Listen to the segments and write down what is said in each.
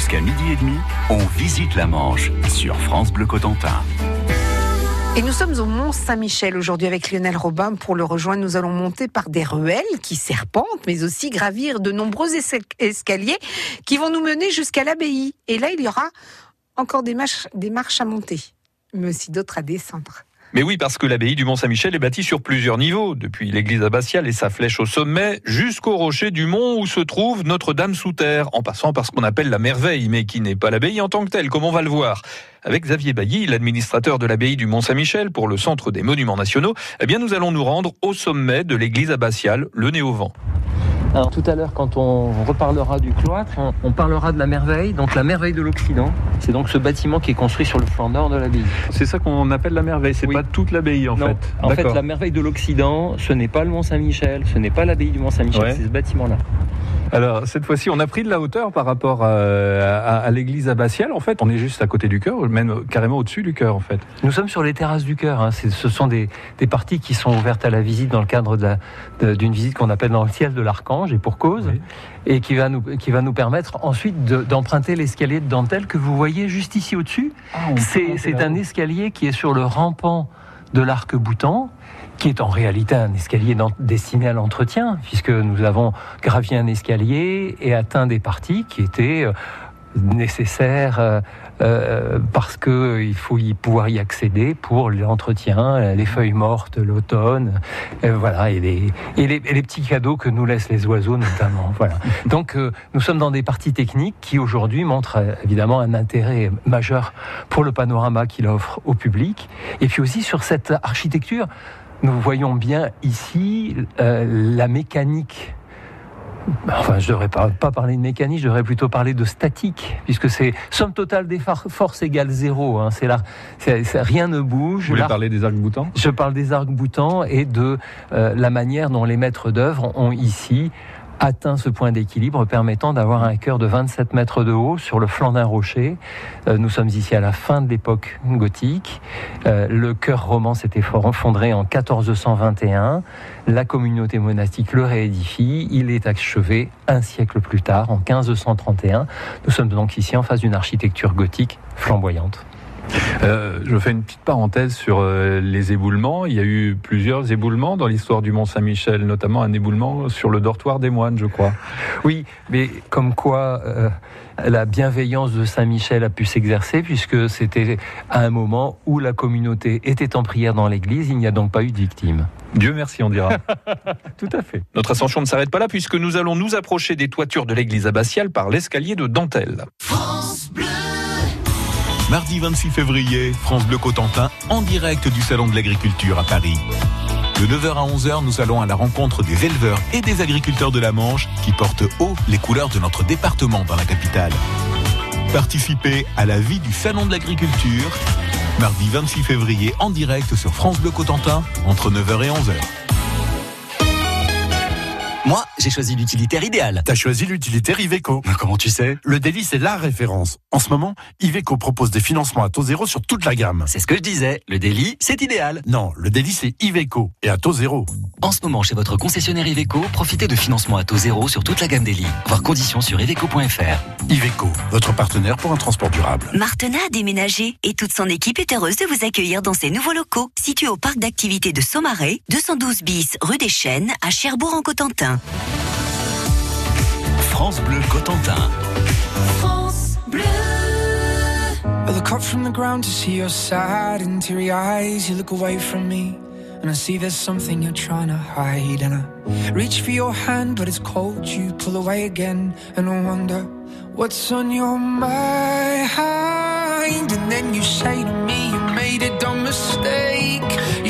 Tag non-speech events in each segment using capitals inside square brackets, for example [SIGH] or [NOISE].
Jusqu'à midi et demi, on visite la Manche sur France Bleu Cotentin. Et nous sommes au Mont Saint-Michel aujourd'hui avec Lionel Robin. Pour le rejoindre, nous allons monter par des ruelles qui serpentent, mais aussi gravir de nombreux escaliers qui vont nous mener jusqu'à l'abbaye. Et là, il y aura encore des marches, des marches à monter, mais aussi d'autres à descendre. Mais oui, parce que l'abbaye du Mont-Saint-Michel est bâtie sur plusieurs niveaux, depuis l'église abbatiale et sa flèche au sommet, jusqu'au rocher du mont où se trouve Notre-Dame sous terre, en passant par ce qu'on appelle la merveille, mais qui n'est pas l'abbaye en tant que telle, comme on va le voir. Avec Xavier Bailly, l'administrateur de l'abbaye du Mont-Saint-Michel pour le Centre des Monuments Nationaux, eh bien nous allons nous rendre au sommet de l'église abbatiale, le Néo-Vent. Alors tout à l'heure, quand on reparlera du cloître, on, parlera de la merveille, donc la merveille de l'Occident. C'est donc ce bâtiment qui est construit sur le flanc nord de l'abbaye. C'est ça qu'on appelle la merveille, c'est pas toute l'abbaye en fait. En fait, la merveille de l'Occident, ce n'est pas le Mont Saint-Michel, ce n'est pas l'abbaye du Mont Saint-Michel, c'est ce bâtiment-là. Alors cette fois-ci, on a pris de la hauteur par rapport à, l'église abbatiale. En fait, on est juste à côté du chœur, même carrément au-dessus du chœur en fait. Nous sommes sur les terrasses du chœur. Hein. Ce sont des, parties qui sont ouvertes à la visite dans le cadre d'une visite qu'on appelle dans le ciel de l'archange et pour cause, et qui va nous qui va nous permettre ensuite d'emprunter l'escalier de dentelle que vous voyez juste ici au-dessus. Ah, c'est un escalier qui est sur le rampant de l'arc-boutant qui est en réalité un escalier destiné à l'entretien, puisque nous avons gravi un escalier et atteint des parties qui étaient euh, nécessaires euh, euh, parce qu'il faut y pouvoir y accéder pour l'entretien, les feuilles mortes, l'automne, voilà, et les, et les, petits cadeaux que nous laissent les oiseaux notamment. [LAUGHS] Voilà. Donc nous sommes dans des parties techniques qui aujourd'hui montrent évidemment un intérêt majeur pour le panorama qu'il offre au public, et puis aussi sur cette architecture nous voyons bien ici euh, la mécanique Enfin, je ne devrais pas, parler de mécanique, je devrais plutôt parler de statique, puisque c'est somme totale des forces égale zéro. Hein. c'est là, rien ne bouge. Vous voulez parler des arcs-boutants Je parle des arcs-boutants et de euh, la manière dont les maîtres d'œuvre ont ici atteint ce point d'équilibre permettant d'avoir un cœur de 27 mètres de haut sur le flanc d'un rocher. Euh, nous sommes ici à la fin de l'époque gothique. Euh, le cœur roman s'était fondré en 1421. La communauté monastique le réédifie. Il est achevé un siècle plus tard, en 1531. Nous sommes donc ici en face d'une architecture gothique flamboyante. Euh, je fais une petite parenthèse sur euh, les éboulements. Il y a eu plusieurs éboulements dans l'histoire du Mont Saint-Michel, notamment un éboulement sur le dortoir des moines, je crois. Oui, mais comme quoi euh, la bienveillance de Saint-Michel a pu s'exercer, puisque c'était à un moment où la communauté était en prière dans l'église, il n'y a donc pas eu de victimes. Dieu merci, on dira. [LAUGHS] Tout à fait. Notre ascension ne s'arrête pas là, puisque nous allons nous approcher des toitures de l'église abbatiale par l'escalier de dentelle. Mardi 26 février, France Bleu Cotentin, en direct du Salon de l'Agriculture à Paris. De 9h à 11h, nous allons à la rencontre des éleveurs et des agriculteurs de la Manche qui portent haut les couleurs de notre département dans la capitale. Participez à la vie du Salon de l'Agriculture, mardi 26 février en direct sur France Bleu Cotentin entre 9h et 11h. Moi, j'ai choisi l'utilitaire idéal. T'as choisi l'utilitaire Iveco. comment tu sais? Le délit, c'est la référence. En ce moment, Iveco propose des financements à taux zéro sur toute la gamme. C'est ce que je disais. Le délit, c'est idéal. Non, le délit, c'est Iveco et à taux zéro. En ce moment, chez votre concessionnaire Iveco, profitez de financements à taux zéro sur toute la gamme délit. Voir conditions sur iveco.fr. Iveco, votre partenaire pour un transport durable. Martena a déménagé et toute son équipe est heureuse de vous accueillir dans ses nouveaux locaux, situés au parc d'activités de Saumarez, 212 bis rue des Chênes, à Cherbourg en Cotentin. France Bleu Cotentin. France Bleu. I look up from the ground to see your sad and teary eyes. You look away from me, and I see there's something you're trying to hide. And I reach for your hand, but it's cold. You pull away again, and I wonder what's on your mind. And then you say to me, You made a dumb mistake. You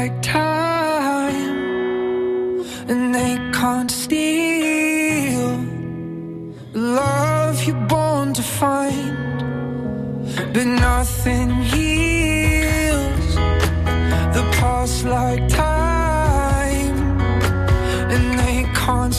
like time, and they can't steal love you're born to find. But nothing heals the past like time, and they can't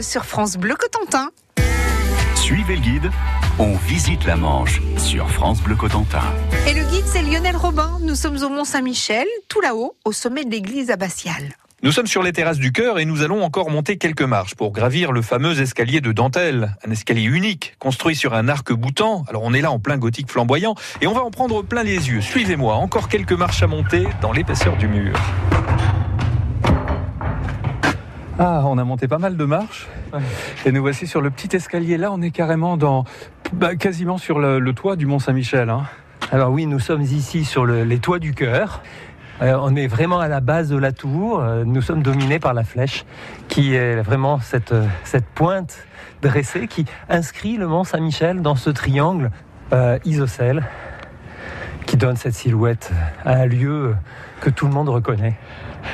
sur France Bleu Cotentin. Suivez le guide, on visite la Manche sur France Bleu Cotentin. Et le guide, c'est Lionel Robin. Nous sommes au Mont-Saint-Michel, tout là-haut, au sommet de l'église abbatiale. Nous sommes sur les terrasses du cœur et nous allons encore monter quelques marches pour gravir le fameux escalier de dentelle, un escalier unique construit sur un arc boutant. Alors on est là en plein gothique flamboyant et on va en prendre plein les yeux. Suivez-moi, encore quelques marches à monter dans l'épaisseur du mur. Ah, on a monté pas mal de marches. Et nous voici sur le petit escalier. Là, on est carrément dans, bah, quasiment sur le, le toit du Mont Saint-Michel. hein. Alors oui, nous sommes ici sur le- les toits du cœur. Euh, on est vraiment à la base de la tour. Euh, nous sommes dominés par la flèche, qui est vraiment cette, cette pointe dressée qui inscrit le Mont Saint-Michel dans ce triangle euh, isocèle qui donne cette silhouette à un lieu que tout le monde reconnaît.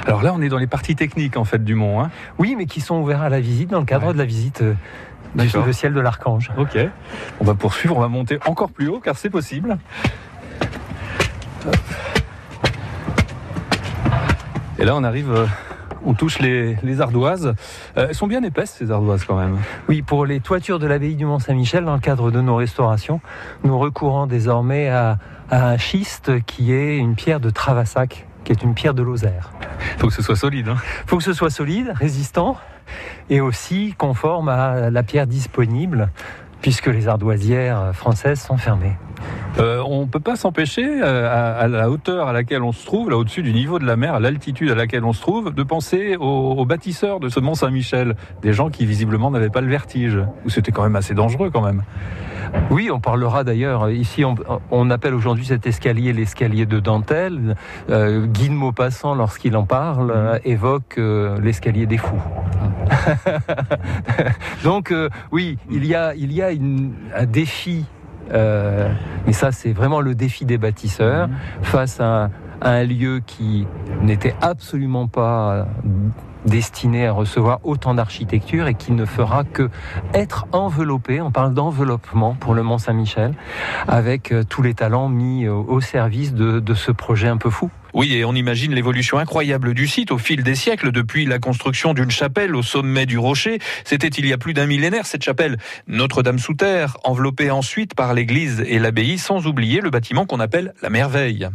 Alors là, on est dans les parties techniques en fait du mont. hein. Oui, mais qui sont ouverts à la visite dans le cadre Ouais. de la visite euh, du le ciel de l'Archange. Ok. On va poursuivre, on va monter encore plus haut car c'est possible. Hop. Et là, on arrive, euh, on touche les, les ardoises. Euh, elles sont bien épaisses ces ardoises quand même. Oui, pour les toitures de l'abbaye du Mont-Saint-Michel, dans le cadre de nos restaurations, nous recourons désormais à, à un schiste qui est une pierre de Travassac, qui est une pierre de Lozère. Il faut que ce soit solide. hein. Il faut que ce soit solide, résistant et aussi conforme à la pierre disponible, puisque les ardoisières françaises sont fermées. Euh, on ne peut pas s'empêcher, euh, à, à la hauteur à laquelle on se trouve, là au-dessus du niveau de la mer, à l'altitude à laquelle on se trouve, de penser aux, aux bâtisseurs de ce Mont Saint-Michel, des gens qui visiblement n'avaient pas le vertige, ou c'était quand même assez dangereux quand même. Oui, on parlera d'ailleurs, ici on, on appelle aujourd'hui cet escalier l'escalier de dentelle. Euh, Guy de Maupassant, lorsqu'il en parle, euh, évoque euh, l'escalier des fous. [LAUGHS] Donc euh, oui, il y a, il y a une- un défi, euh, et ça c'est vraiment le défi des bâtisseurs, face à, à un lieu qui n'était absolument pas destiné à recevoir autant d'architecture et qui ne fera que être enveloppé, on parle d'enveloppement pour le Mont Saint-Michel, avec euh, tous les talents mis euh, au service de, de ce projet un peu fou. Oui, et on imagine l'évolution incroyable du site au fil des siècles, depuis la construction d'une chapelle au sommet du rocher. C'était il y a plus d'un millénaire, cette chapelle Notre-Dame sous terre, enveloppée ensuite par l'église et l'abbaye, sans oublier le bâtiment qu'on appelle la merveille.